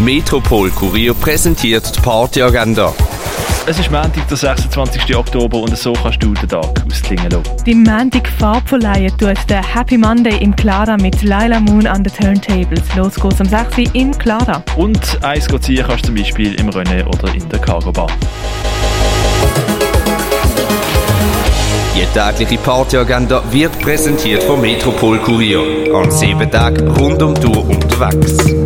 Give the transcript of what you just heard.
Metropol Kurier präsentiert die Partyagenda. Es ist Montag, der 26. Oktober und so kannst du den Tag ausklingen lassen. Beim Montag Farbverleihen tut der Happy Monday im Clara mit Laila Moon an den Turntables. Los geht's am 6. Uhr im Clara. Und eins ziehen kannst du zum Beispiel im René oder in der Cargo Bar. Die tägliche Partyagenda wird präsentiert vom Metropol Kurier. An sieben Tagen rund um die Tour unterwegs.